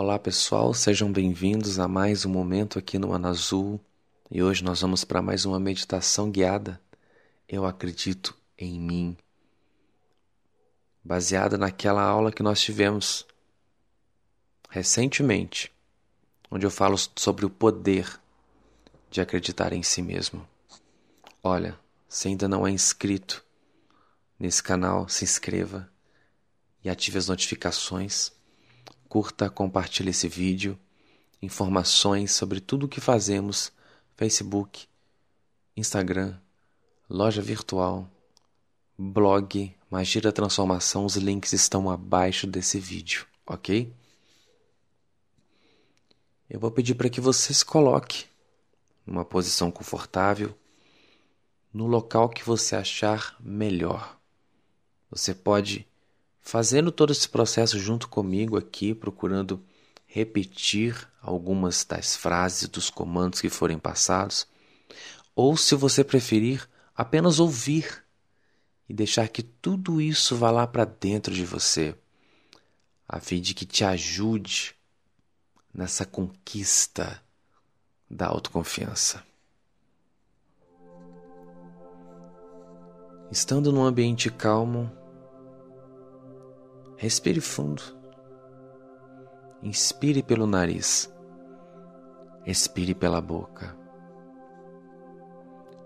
Olá pessoal, sejam bem-vindos a mais um momento aqui no Ano Azul e hoje nós vamos para mais uma meditação guiada. Eu acredito em mim, baseada naquela aula que nós tivemos recentemente, onde eu falo sobre o poder de acreditar em si mesmo. Olha, se ainda não é inscrito nesse canal, se inscreva e ative as notificações curta, compartilhe esse vídeo. Informações sobre tudo o que fazemos: Facebook, Instagram, loja virtual, blog, Magia da Transformação. Os links estão abaixo desse vídeo, ok? Eu vou pedir para que você se coloque numa posição confortável, no local que você achar melhor. Você pode fazendo todo esse processo junto comigo aqui, procurando repetir algumas das frases dos comandos que forem passados, ou se você preferir, apenas ouvir e deixar que tudo isso vá lá para dentro de você, a fim de que te ajude nessa conquista da autoconfiança. Estando num ambiente calmo, Respire fundo. Inspire pelo nariz. Expire pela boca.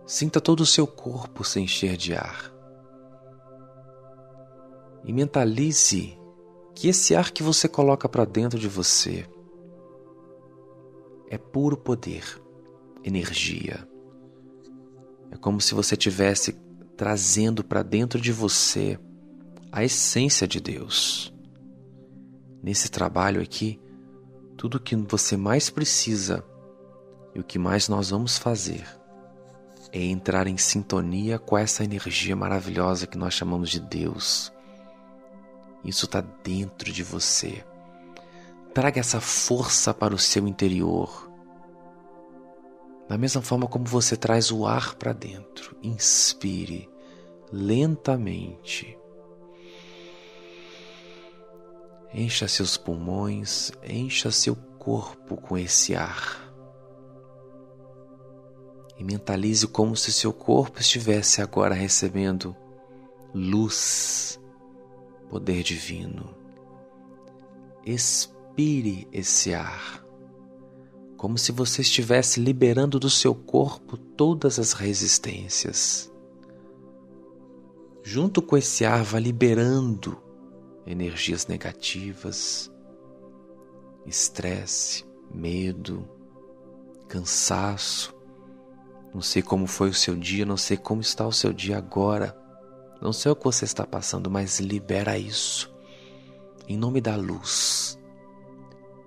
Sinta todo o seu corpo se encher de ar. E mentalize que esse ar que você coloca para dentro de você é puro poder, energia. É como se você estivesse trazendo para dentro de você a essência de Deus. Nesse trabalho aqui, tudo o que você mais precisa e o que mais nós vamos fazer é entrar em sintonia com essa energia maravilhosa que nós chamamos de Deus. Isso está dentro de você. Traga essa força para o seu interior. Da mesma forma como você traz o ar para dentro, inspire lentamente Encha seus pulmões, encha seu corpo com esse ar. E mentalize como se seu corpo estivesse agora recebendo luz, poder divino. Expire esse ar, como se você estivesse liberando do seu corpo todas as resistências. Junto com esse ar, vá liberando energias negativas, estresse, medo, cansaço. Não sei como foi o seu dia, não sei como está o seu dia agora. Não sei o que você está passando, mas libera isso. Em nome da luz.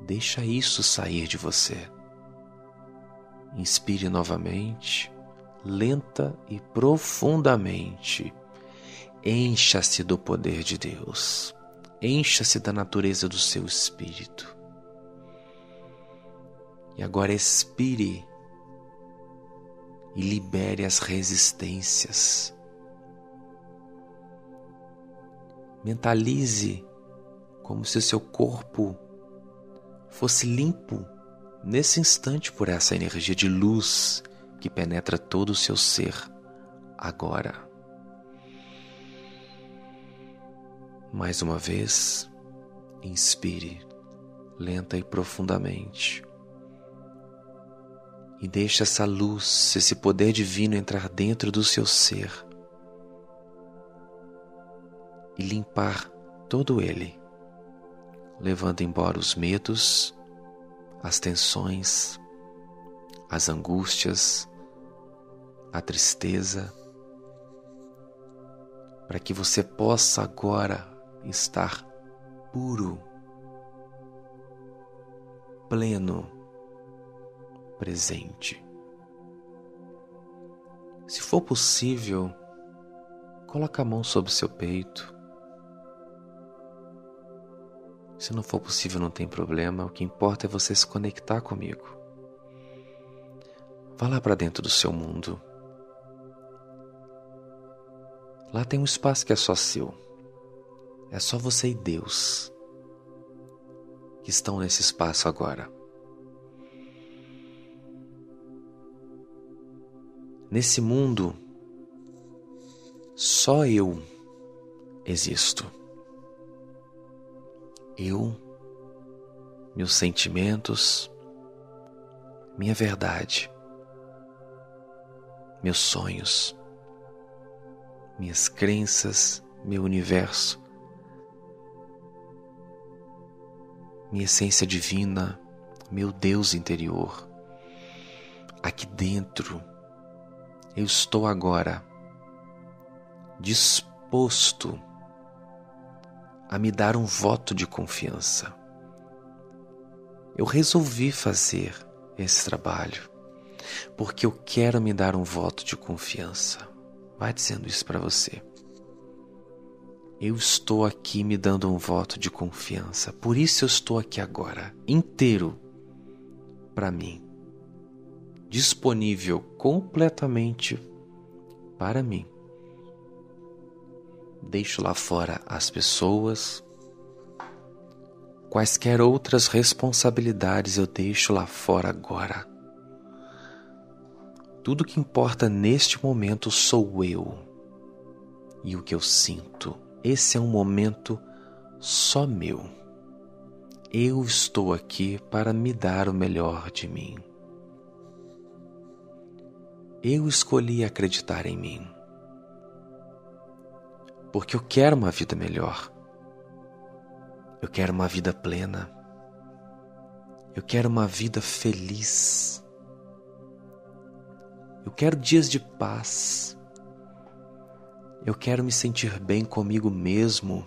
Deixa isso sair de você. Inspire novamente, lenta e profundamente. Encha-se do poder de Deus. Encha-se da natureza do seu espírito. E agora expire e libere as resistências. Mentalize como se o seu corpo fosse limpo nesse instante por essa energia de luz que penetra todo o seu ser agora. Mais uma vez, inspire lenta e profundamente. E deixe essa luz, esse poder divino entrar dentro do seu ser e limpar todo ele, levando embora os medos, as tensões, as angústias, a tristeza, para que você possa agora estar puro, pleno, presente. Se for possível, coloque a mão sobre seu peito. Se não for possível, não tem problema. O que importa é você se conectar comigo. Vá lá para dentro do seu mundo. Lá tem um espaço que é só seu. É só você e Deus que estão nesse espaço agora. Nesse mundo, só eu existo. Eu, meus sentimentos, minha verdade, meus sonhos, minhas crenças, meu universo, minha essência divina, meu Deus interior. Aqui dentro, eu estou agora disposto a me dar um voto de confiança. Eu resolvi fazer esse trabalho porque eu quero me dar um voto de confiança. Vai dizendo isso para você. Eu estou aqui me dando um voto de confiança, por isso eu estou aqui agora, inteiro para mim, disponível completamente para mim. Deixo lá fora as pessoas, quaisquer outras responsabilidades eu deixo lá fora agora. Tudo que importa neste momento sou eu e o que eu sinto. Esse é um momento só meu. Eu estou aqui para me dar o melhor de mim. Eu escolhi acreditar em mim. Porque eu quero uma vida melhor. Eu quero uma vida plena. Eu quero uma vida feliz. Eu quero dias de paz. Eu quero me sentir bem comigo mesmo.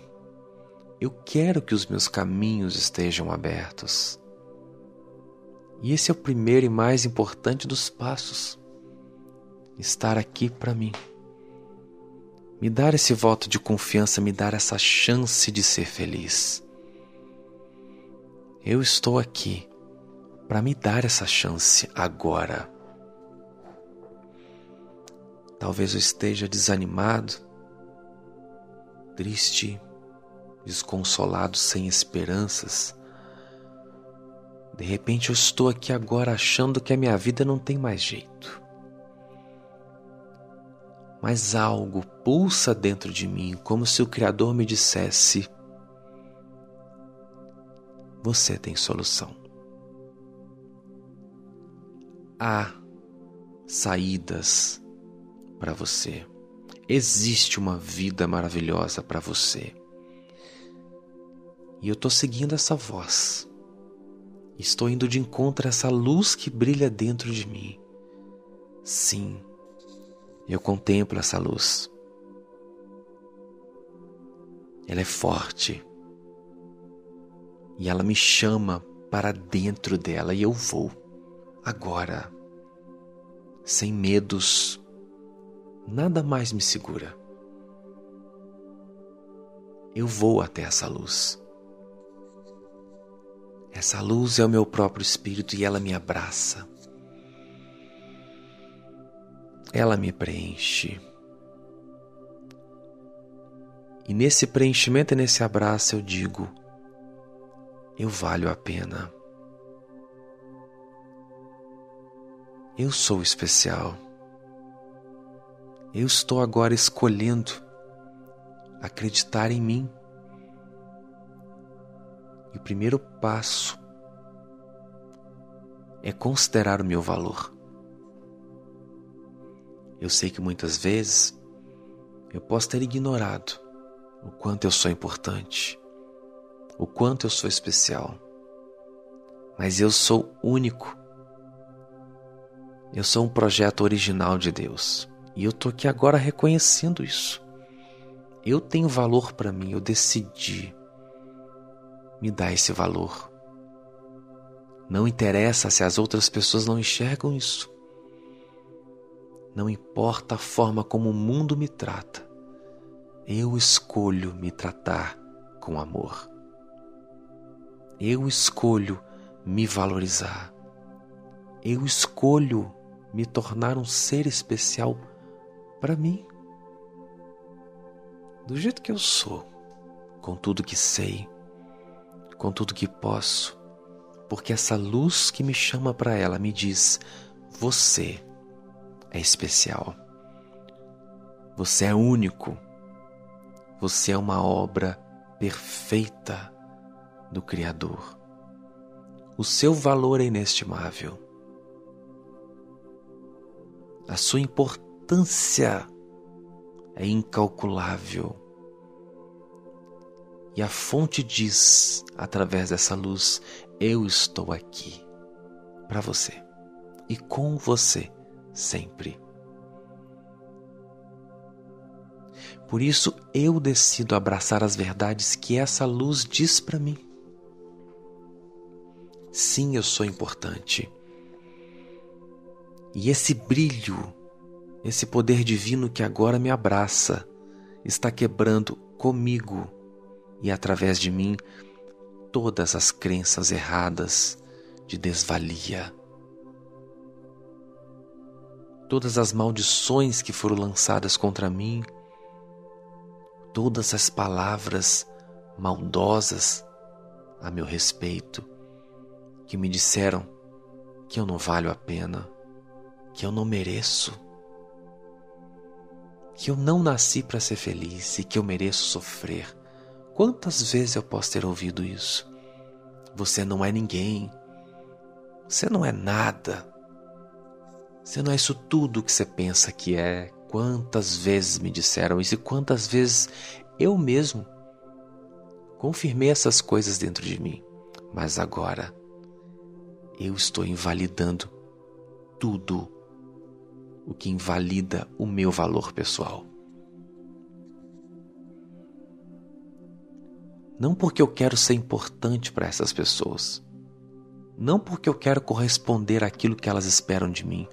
Eu quero que os meus caminhos estejam abertos. E esse é o primeiro e mais importante dos passos. Estar aqui para mim. Me dar esse voto de confiança, me dar essa chance de ser feliz. Eu estou aqui para me dar essa chance agora. Talvez eu esteja desanimado, triste, desconsolado, sem esperanças. De repente eu estou aqui agora achando que a minha vida não tem mais jeito. Mas algo pulsa dentro de mim, como se o Criador me dissesse: Você tem solução. Há saídas para você existe uma vida maravilhosa para você. E eu estou seguindo essa voz. Estou indo de encontro a essa luz que brilha dentro de mim. Sim, eu contemplo essa luz. Ela é forte. E ela me chama para dentro dela e eu vou. Agora. Sem medos, nada mais me segura. Eu vou até essa luz. Essa luz é o meu próprio espírito e ela me abraça. Ela me preenche. E nesse preenchimento e nesse abraço eu digo: eu valho a pena. Eu sou especial. Eu estou agora escolhendo acreditar em mim. E o primeiro passo é considerar o meu valor. Eu sei que muitas vezes eu posso ter ignorado o quanto eu sou importante, o quanto eu sou especial. Mas eu sou único. Eu sou um projeto original de Deus. E eu tô aqui agora reconhecendo isso. Eu tenho valor para mim, eu decidi me dar esse valor. Não interessa se as outras pessoas não enxergam isso. Não importa a forma como o mundo me trata. Eu escolho me tratar com amor. Eu escolho me valorizar. Eu escolho me tornar um ser especial para mim. Do jeito que eu sou, com tudo que sei, com tudo que posso, porque essa luz que me chama para ela me diz: você é especial. Você é único. Você é uma obra perfeita do Criador. O seu valor é inestimável. A sua importância é incalculável. E a fonte diz, através dessa luz: Eu estou aqui para você e com você sempre. Por isso eu decido abraçar as verdades que essa luz diz para mim. Sim, eu sou importante. E esse brilho, esse poder divino que agora me abraça, está quebrando comigo e através de mim todas as crenças erradas de desvalia. Todas as maldições que foram lançadas contra mim, todas as palavras maldosas a meu respeito, que me disseram que eu não valho a pena, que eu não mereço, que eu não nasci para ser feliz e que eu mereço sofrer. Quantas vezes eu posso ter ouvido isso? Você não é ninguém. Você não é nada. Você não é isso tudo que você pensa que é. Quantas vezes me disseram isso e quantas vezes eu mesmo confirmei essas coisas dentro de mim. Mas agora eu estou invalidando tudo o que invalida o meu valor pessoal. Não porque eu quero ser importante para essas pessoas, não porque eu quero corresponder àquilo que elas esperam de mim,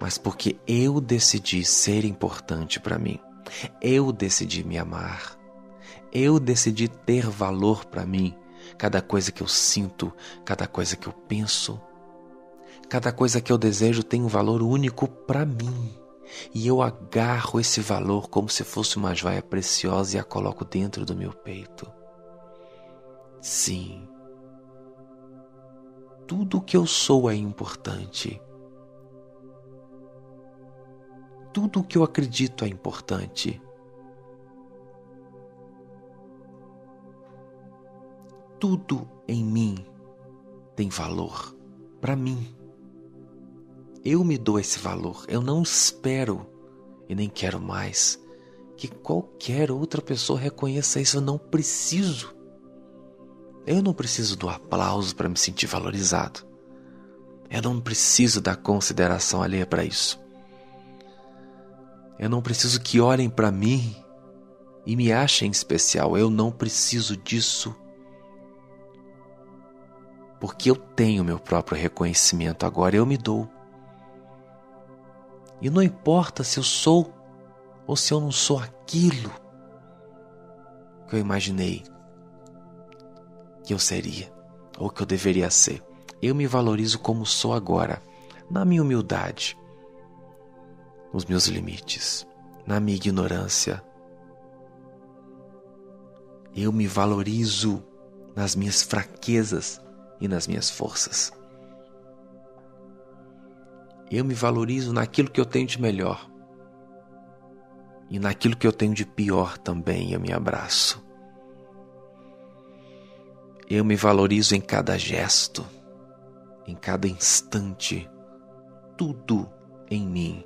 mas porque eu decidi ser importante para mim. Eu decidi me amar. Eu decidi ter valor para mim. Cada coisa que eu sinto, cada coisa que eu penso, cada coisa que eu desejo tem um valor único para mim. E eu agarro esse valor como se fosse uma joia preciosa e a coloco dentro do meu peito. Sim. Tudo o que eu sou é importante. tudo o que eu acredito é importante. Tudo em mim tem valor para mim. Eu me dou esse valor. Eu não espero e nem quero mais que qualquer outra pessoa reconheça isso. Eu não preciso. Eu não preciso do aplauso para me sentir valorizado. Eu não preciso da consideração alheia para isso. Eu não preciso que olhem para mim e me achem especial. Eu não preciso disso. Porque eu tenho meu próprio reconhecimento agora, eu me dou. E não importa se eu sou ou se eu não sou aquilo que eu imaginei que eu seria ou que eu deveria ser. Eu me valorizo como sou agora, na minha humildade, nos meus limites, na minha ignorância. Eu me valorizo nas minhas fraquezas e nas minhas forças. Eu me valorizo naquilo que eu tenho de melhor. E naquilo que eu tenho de pior também eu me abraço. Eu me valorizo em cada gesto, em cada instante. Tudo em mim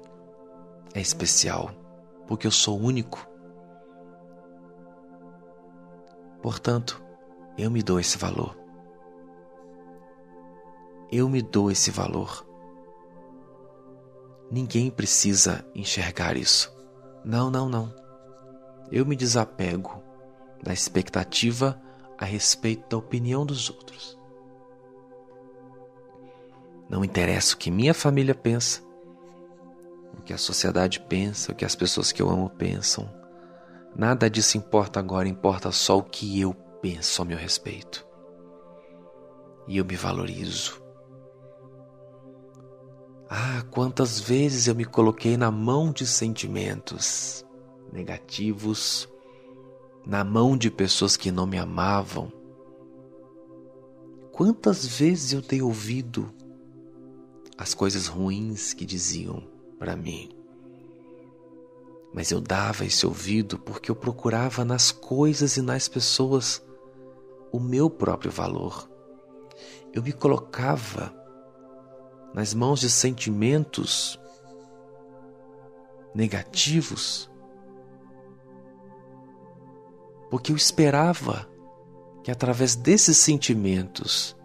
é especial, porque eu sou único. Portanto, eu me dou esse valor. Eu me dou esse valor. Ninguém precisa enxergar isso. Não, não, não. Eu me desapego da expectativa a respeito da opinião dos outros. Não interessa o que minha família pensa, o que a sociedade pensa, o que as pessoas que eu amo pensam. Nada disso importa agora, importa só o que eu penso a meu respeito. E eu me valorizo. Ah, quantas vezes eu me coloquei na mão de sentimentos negativos, na mão de pessoas que não me amavam. Quantas vezes eu dei ouvido às coisas ruins que diziam para mim? Mas eu dava esse ouvido porque eu procurava nas coisas e nas pessoas o meu próprio valor. Eu me colocava nas mãos de sentimentos negativos, porque eu esperava que através desses sentimentos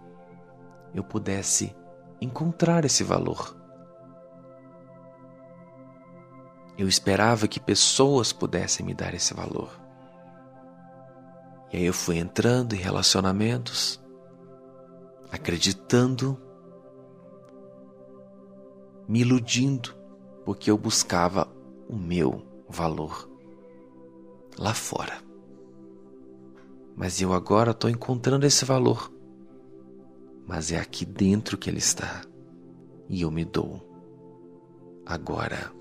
eu pudesse encontrar esse valor. Eu esperava que pessoas pudessem me dar esse valor. E aí eu fui entrando em relacionamentos, acreditando, me iludindo, porque eu buscava o meu valor lá fora. Mas eu agora estou encontrando esse valor. Mas é aqui dentro que ele está. E eu me dou. Agora.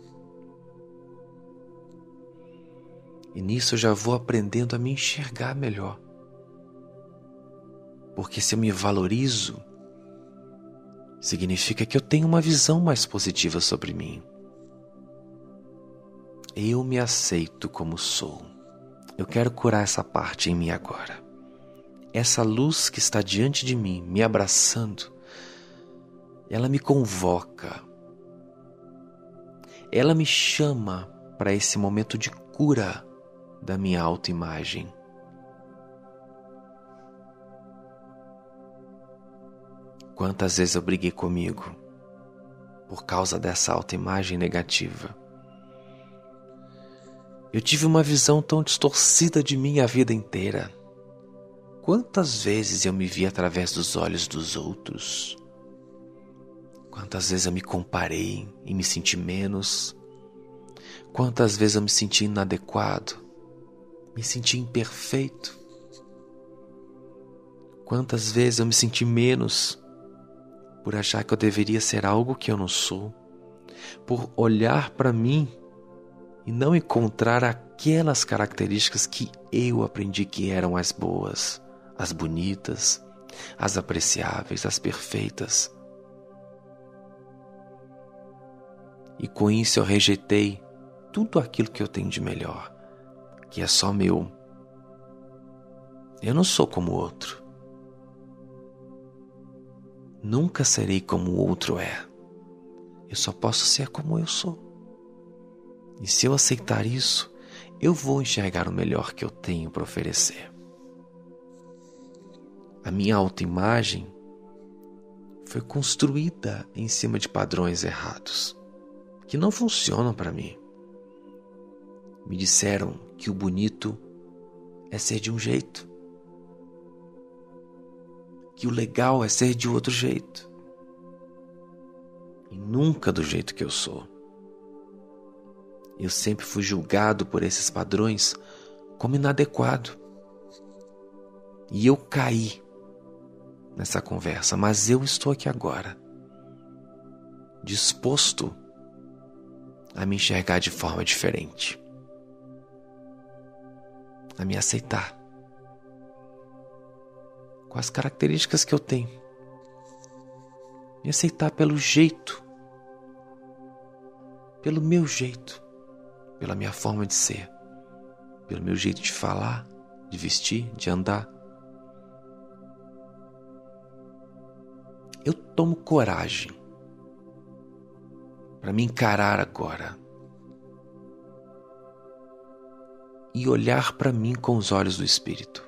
E nisso eu já vou aprendendo a me enxergar melhor. Porque se eu me valorizo, significa que eu tenho uma visão mais positiva sobre mim. Eu me aceito como sou. Eu quero curar essa parte em mim agora. Essa luz que está diante de mim, me abraçando, ela me convoca. Ela me chama para esse momento de cura da minha autoimagem. Quantas vezes eu briguei comigo por causa dessa autoimagem negativa? Eu tive uma visão tão distorcida de mim a vida inteira. Quantas vezes eu me vi através dos olhos dos outros? Quantas vezes eu me comparei e me senti menos? Quantas vezes eu me senti inadequado? me senti imperfeito. Quantas vezes eu me senti menos por achar que eu deveria ser algo que eu não sou, por olhar para mim e não encontrar aquelas características que eu aprendi que eram as boas, as bonitas, as apreciáveis, as perfeitas. E com isso eu rejeitei tudo aquilo que eu tenho de melhor que é só meu. Eu não sou como o outro. Nunca serei como o outro é. Eu só posso ser como eu sou. E se eu aceitar isso, eu vou enxergar o melhor que eu tenho para oferecer. A minha autoimagem foi construída em cima de padrões errados que não funcionam para mim. Me disseram que o bonito é ser de um jeito, que o legal é ser de outro jeito, e nunca do jeito que eu sou. Eu sempre fui julgado por esses padrões como inadequado. E eu caí nessa conversa, mas eu estou aqui agora, disposto a me enxergar de forma diferente a me aceitar com as características que eu tenho, me aceitar pelo jeito, pelo meu jeito, pela minha forma de ser, pelo meu jeito de falar, de vestir, de andar. Eu tomo coragem para me encarar agora e olhar para mim com os olhos do Espírito.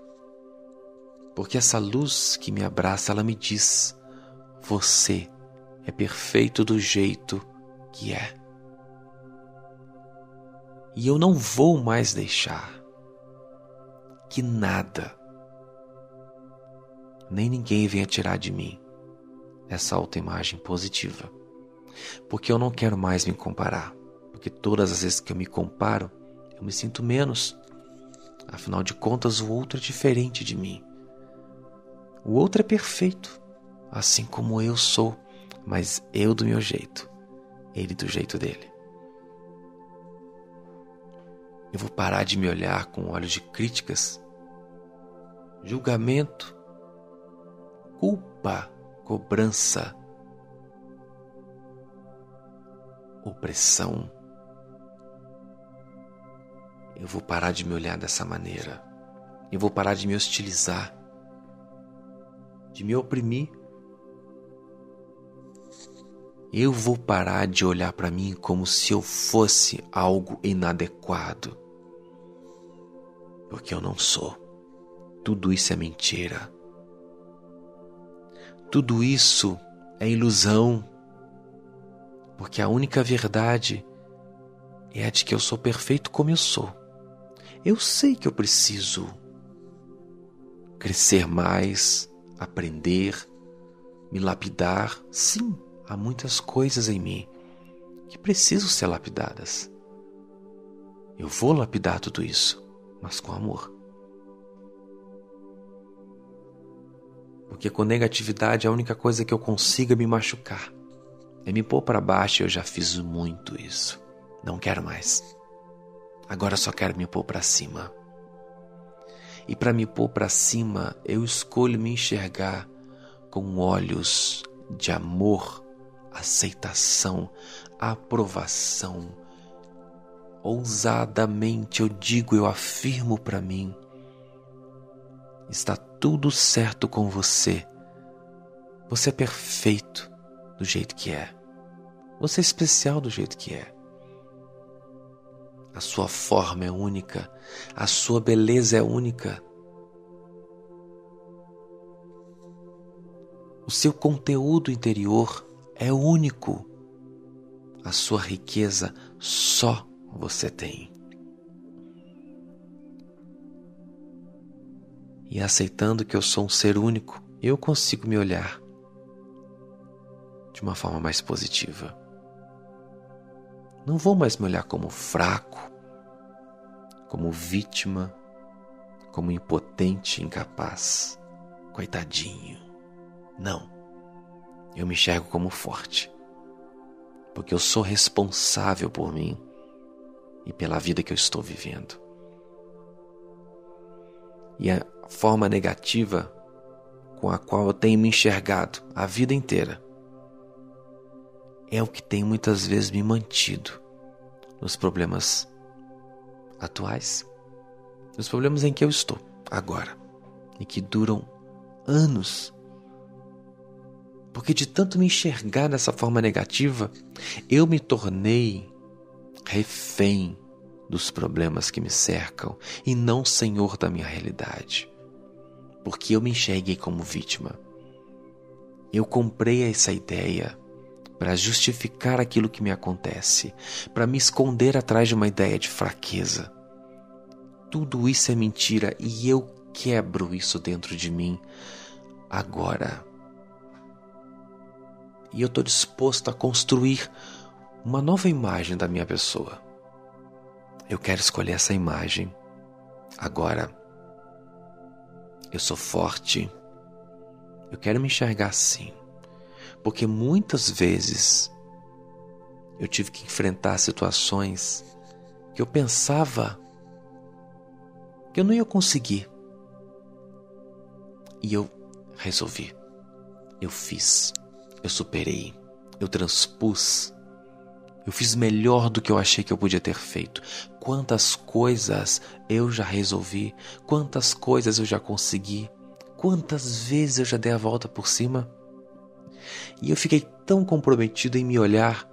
Porque essa luz que me abraça, ela me diz: você é perfeito do jeito que é. E eu não vou mais deixar que nada, nem ninguém venha tirar de mim essa autoimagem positiva. Porque eu não quero mais me comparar. Porque todas as vezes que eu me comparo, eu me sinto menos. Afinal de contas, o outro é diferente de mim. O outro é perfeito, assim como eu sou, mas eu do meu jeito, ele do jeito dele. Eu vou parar de me olhar com olhos de críticas, julgamento, culpa, cobrança, opressão. Eu vou parar de me olhar dessa maneira. Eu vou parar de me hostilizar, de me oprimir. Eu vou parar de olhar para mim como se eu fosse algo inadequado. Porque eu não sou. Tudo isso é mentira. Tudo isso é ilusão. Porque a única verdade é a de que eu sou perfeito como eu sou. Eu sei que eu preciso crescer mais, aprender, me lapidar. Sim, há muitas coisas em mim que precisam ser lapidadas. Eu vou lapidar tudo isso, mas com amor. Porque com negatividade a única coisa que eu consigo é me machucar. É me pôr para baixo eu já fiz muito isso. Não quero mais. Agora só quero me pôr para cima. E para me pôr para cima, eu escolho me enxergar com olhos de amor, aceitação, aprovação. Ousadamente eu digo, eu afirmo para mim: está tudo certo com você. Você é perfeito do jeito que é. Você é especial do jeito que é. A sua forma é única, a sua beleza é única. O seu conteúdo interior é único. A sua riqueza só você tem. E aceitando que eu sou um ser único, eu consigo me olhar de uma forma mais positiva. Não vou mais me olhar como fraco, como vítima, como impotente, incapaz, coitadinho. Não. Eu me enxergo como forte, porque eu sou responsável por mim e pela vida que eu estou vivendo. E a forma negativa com a qual eu tenho me enxergado a vida inteira é o que tem muitas vezes me mantido nos problemas atuais, nos problemas em que eu estou agora e que duram anos. Porque de tanto me enxergar dessa forma negativa, eu me tornei refém dos problemas que me cercam e não senhor da minha realidade. Porque eu me enxerguei como vítima. Eu comprei essa ideia para justificar aquilo que me acontece, para me esconder atrás de uma ideia de fraqueza. Tudo isso é mentira e eu quebro isso dentro de mim agora. E eu estou disposto a construir uma nova imagem da minha pessoa. Eu quero escolher essa imagem agora. Eu sou forte. Eu quero me enxergar assim porque muitas vezes eu tive que enfrentar situações que eu pensava que eu não ia conseguir. E eu resolvi. Eu fiz. Eu superei. Eu transpus. Eu fiz melhor do que eu achei que eu podia ter feito. Quantas coisas eu já resolvi, quantas coisas eu já consegui, quantas vezes eu já dei a volta por cima. E eu fiquei tão comprometido em me olhar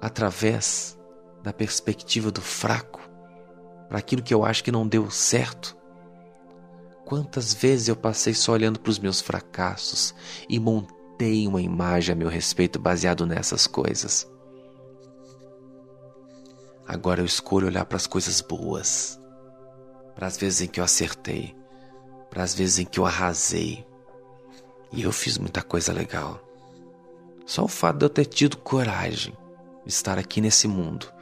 através da perspectiva do fraco para aquilo que eu acho que não deu certo. Quantas vezes eu passei só olhando para os meus fracassos e montei uma imagem a meu respeito baseado nessas coisas. Agora eu escolho olhar para as coisas boas, para as vezes em que eu acertei, para as vezes em que eu arrasei, e eu fiz muita coisa legal. Só o fato de eu ter tido coragem de estar aqui nesse mundo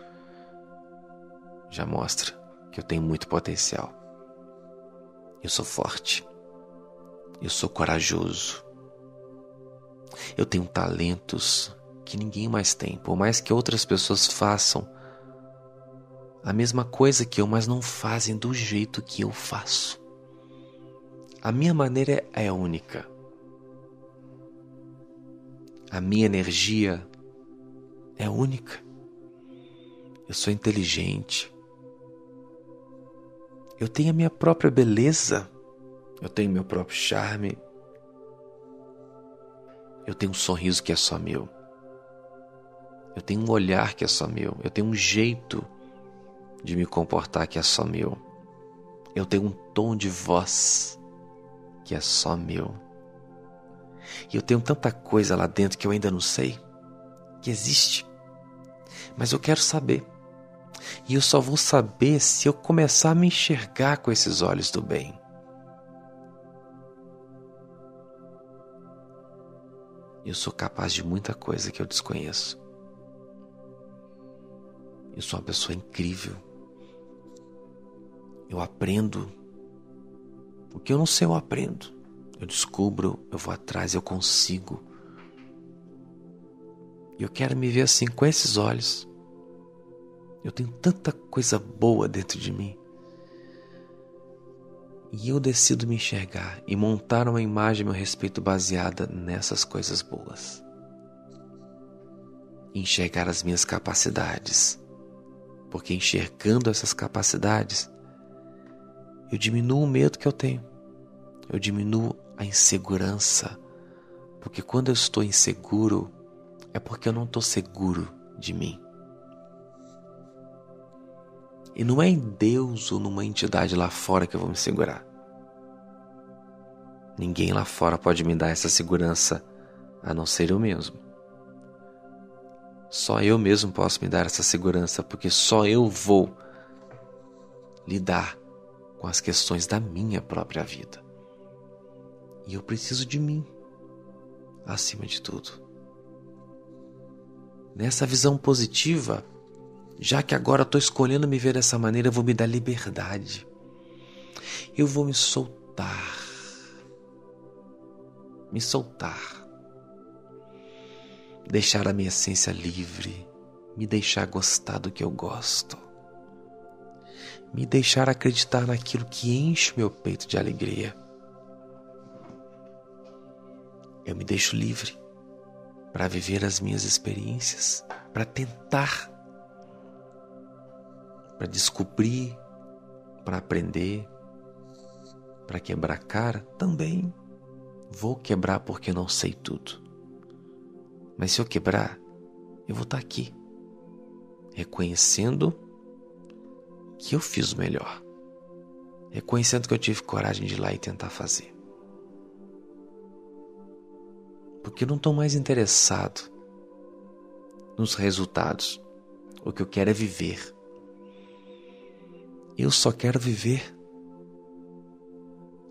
já mostra que eu tenho muito potencial. Eu sou forte. Eu sou corajoso. Eu tenho talentos que ninguém mais tem, por mais que outras pessoas façam a mesma coisa que eu, mas não fazem do jeito que eu faço. A minha maneira é única. A minha energia é única. Eu sou inteligente. Eu tenho a minha própria beleza. Eu tenho meu próprio charme. Eu tenho um sorriso que é só meu. Eu tenho um olhar que é só meu. Eu tenho um jeito de me comportar que é só meu. Eu tenho um tom de voz que é só meu. E eu tenho tanta coisa lá dentro que eu ainda não sei, que existe. Mas eu quero saber. E eu só vou saber se eu começar a me enxergar com esses olhos do bem. Eu sou capaz de muita coisa que eu desconheço. Eu sou uma pessoa incrível. Eu aprendo. O que eu não sei, eu aprendo. Eu descubro, eu vou atrás, eu consigo. E eu quero me ver assim com esses olhos. Eu tenho tanta coisa boa dentro de mim. E eu decido me enxergar e montar uma imagem a meu respeito baseada nessas coisas boas. Enxergar as minhas capacidades, porque enxergando essas capacidades, eu diminuo o medo que eu tenho, eu diminuo a insegurança, porque quando eu estou inseguro, é porque eu não estou seguro de mim. E não é em Deus ou numa entidade lá fora que eu vou me segurar. Ninguém lá fora pode me dar essa segurança a não ser eu mesmo. Só eu mesmo posso me dar essa segurança, porque só eu vou lidar com as questões da minha própria vida. E eu preciso de mim, acima de tudo. Nessa visão positiva, já que agora estou escolhendo me ver dessa maneira, eu vou me dar liberdade. Eu vou me soltar. Me soltar deixar a minha essência livre, me deixar gostar do que eu gosto, me deixar acreditar naquilo que enche meu peito de alegria. Eu me deixo livre para viver as minhas experiências, para tentar, para descobrir, para aprender, para quebrar cara também. Vou quebrar porque não sei tudo. Mas se eu quebrar, eu vou estar aqui, reconhecendo que eu fiz o melhor, reconhecendo que eu tive coragem de ir lá e tentar fazer. Porque eu não estou mais interessado nos resultados. O que eu quero é viver. Eu só quero viver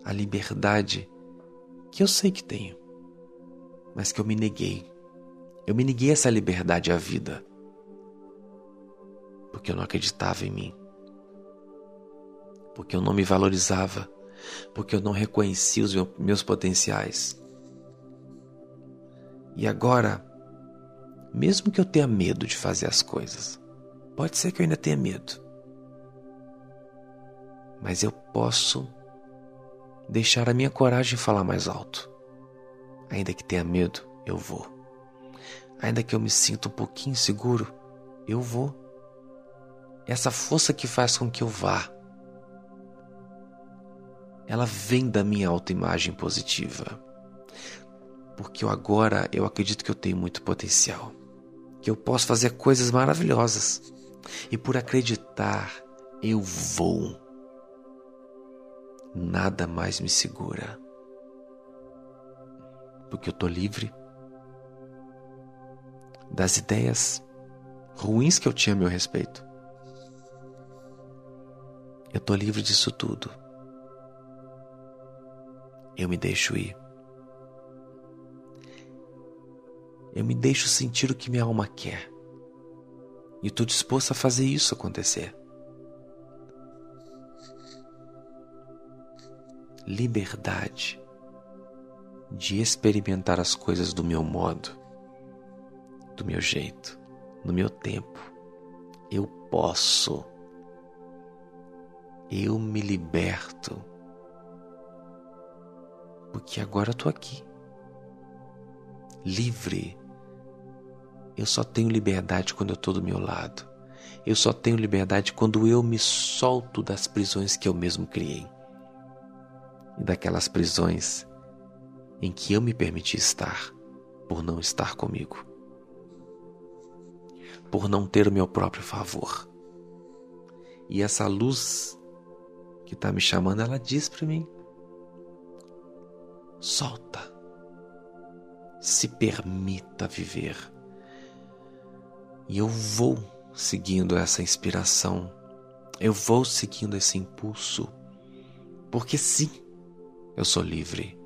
a liberdade que eu sei que tenho, mas que eu me neguei eu me neguei essa liberdade à vida, porque eu não acreditava em mim, porque eu não me valorizava, porque eu não reconhecia os meus potenciais. E agora, mesmo que eu tenha medo de fazer as coisas, pode ser que eu ainda tenha medo, mas eu posso deixar a minha coragem falar mais alto. Ainda que tenha medo, eu vou. Ainda que eu me sinta um pouquinho inseguro, eu vou. Essa força que faz com que eu vá, ela vem da minha autoimagem positiva. Porque eu agora eu acredito que eu tenho muito potencial, que eu posso fazer coisas maravilhosas. E por acreditar, eu vou. Nada mais me segura. Porque eu tô livre das ideias ruins que eu tinha a meu respeito. Eu tô livre disso tudo. Eu me deixo ir. Eu me deixo sentir o que minha alma quer. E estou disposto a fazer isso acontecer. Liberdade de experimentar as coisas do meu modo do meu jeito, no meu tempo. Eu posso eu me liberto. Porque agora eu aqui. Livre. Eu só tenho liberdade quando eu tô do meu lado. Eu só tenho liberdade quando eu me solto das prisões que eu mesmo criei. E daquelas prisões em que eu me permiti estar por não estar comigo. Por não ter o meu próprio favor. E essa luz que está me chamando, ela diz para mim: solta, se permita viver. E eu vou seguindo essa inspiração, eu vou seguindo esse impulso, porque sim, eu sou livre.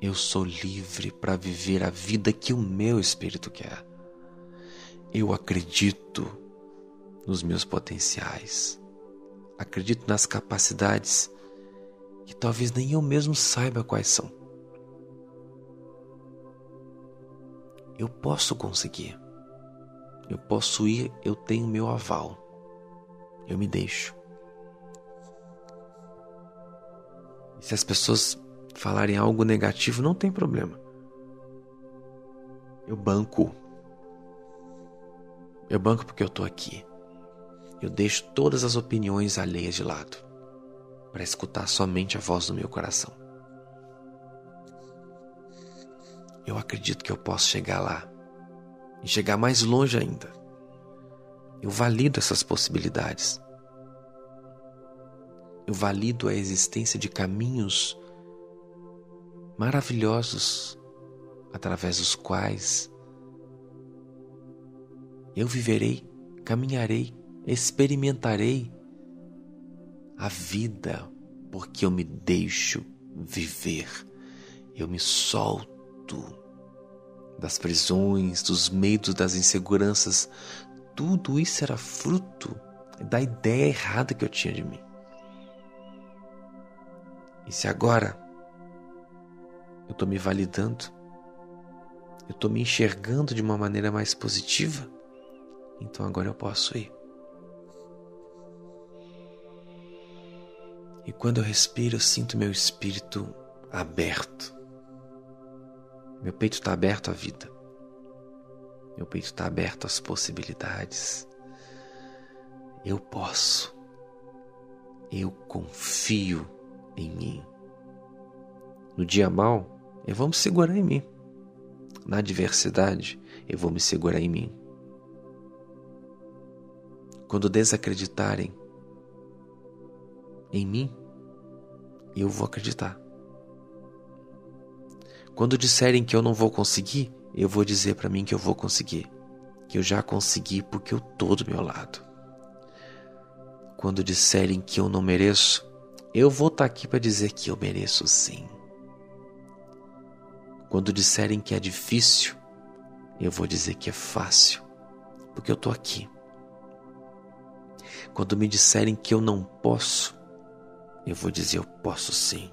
Eu sou livre para viver a vida que o meu espírito quer. Eu acredito nos meus potenciais. Acredito nas capacidades que talvez nem eu mesmo saiba quais são. Eu posso conseguir. Eu posso ir, eu tenho meu aval. Eu me deixo. Se as pessoas falarem algo negativo, não tem problema. Eu banco. Eu banco porque eu tô aqui. Eu deixo todas as opiniões alheias de lado para escutar somente a voz do meu coração. Eu acredito que eu posso chegar lá e chegar mais longe ainda. Eu valido essas possibilidades. Eu valido a existência de caminhos maravilhosos através dos quais eu viverei, caminharei experimentarei a vida porque eu me deixo viver, eu me solto das prisões, dos medos, das inseguranças. Tudo isso era fruto da ideia errada que eu tinha de mim. E se agora eu estou me validando, eu estou me enxergando de uma maneira mais positiva, então agora eu posso ir. E quando eu respiro, eu sinto meu espírito aberto. Meu peito está aberto à vida. Meu peito está aberto às possibilidades. Eu posso. Eu confio em mim. No dia mal, eu vou me segurar em mim. Na adversidade, eu vou me segurar em mim. Quando desacreditarem em mim, eu vou acreditar. Quando disserem que eu não vou conseguir, eu vou dizer para mim que eu vou conseguir, que eu já consegui porque eu tô do meu lado. Quando disserem que eu não mereço, eu vou estar tá aqui para dizer que eu mereço sim. Quando disserem que é difícil, eu vou dizer que é fácil, porque eu tô aqui. Quando me disserem que eu não posso, eu vou dizer: eu posso sim.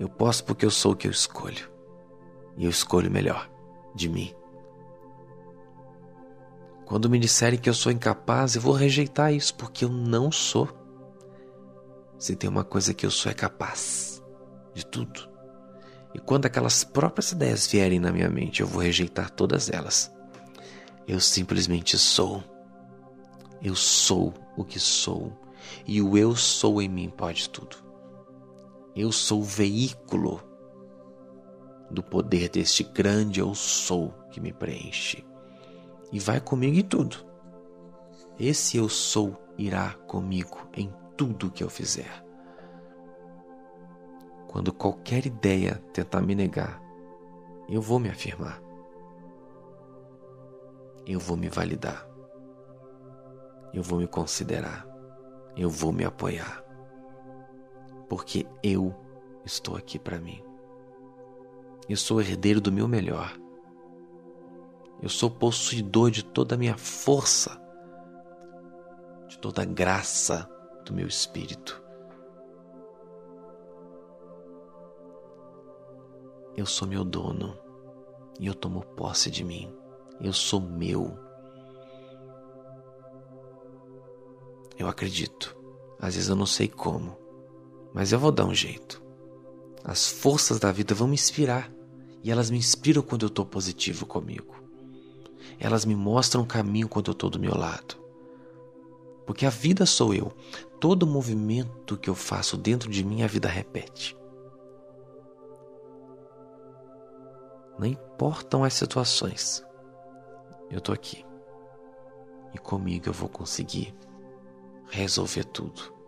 Eu posso porque eu sou o que eu escolho. E eu escolho melhor de mim. Quando me disserem que eu sou incapaz, eu vou rejeitar isso porque eu não sou. Se tem uma coisa que eu sou é capaz de tudo. E quando aquelas próprias ideias vierem na minha mente, eu vou rejeitar todas elas. Eu simplesmente sou. Eu sou o que sou e o eu sou em mim pode tudo. Eu sou o veículo do poder deste grande eu sou que me preenche. E vai comigo em tudo. Esse eu sou irá comigo em tudo que eu fizer. Quando qualquer ideia tentar me negar, eu vou me afirmar. Eu vou me validar. Eu vou me considerar eu vou me apoiar, porque eu estou aqui para mim. Eu sou herdeiro do meu melhor. Eu sou possuidor de toda a minha força, de toda a graça do meu espírito. Eu sou meu dono e eu tomo posse de mim. Eu sou meu. Eu acredito. Às vezes eu não sei como, mas eu vou dar um jeito. As forças da vida vão me inspirar e elas me inspiram quando eu estou positivo comigo. Elas me mostram o caminho quando eu estou do meu lado. Porque a vida sou eu. Todo movimento que eu faço dentro de mim, a vida repete. Não importam as situações, eu estou aqui. E comigo eu vou conseguir resolver tudo.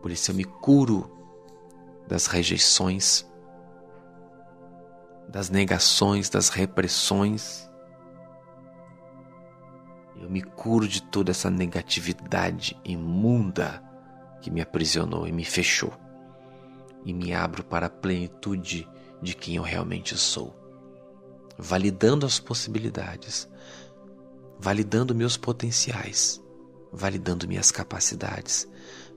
Por isso eu me curo das rejeições, das negações, das repressões. Eu me curo de toda essa negatividade imunda que me aprisionou e me fechou. E me abro para a plenitude de quem eu realmente sou, validando as possibilidades, validando meus potenciais, validando minhas capacidades,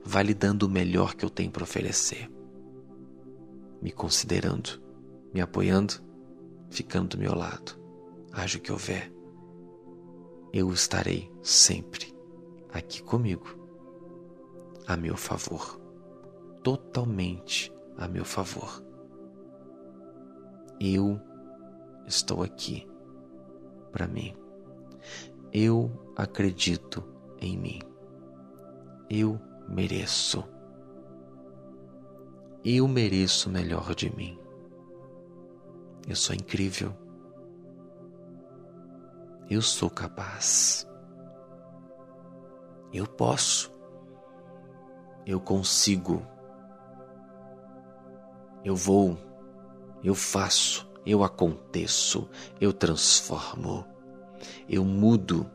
validando o melhor que eu tenho para oferecer, me considerando, me apoiando, ficando do meu lado. Haja o que houver, eu estarei sempre aqui comigo, a meu favor, totalmente a meu favor. Eu estou aqui para mim. Eu acredito em mim. Eu mereço. Eu mereço o melhor de mim. Eu sou incrível. Eu sou capaz. Eu posso. Eu consigo. Eu vou eu faço, eu aconteço, eu transformo, eu mudo,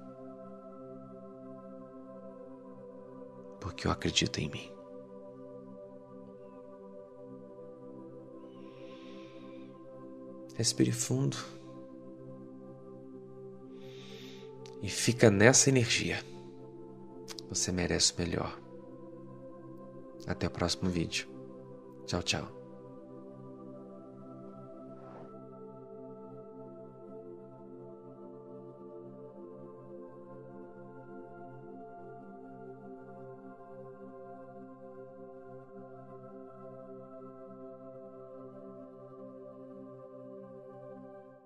porque eu acredito em mim. Respire fundo e fica nessa energia. Você merece o melhor. Até o próximo vídeo. Tchau, tchau.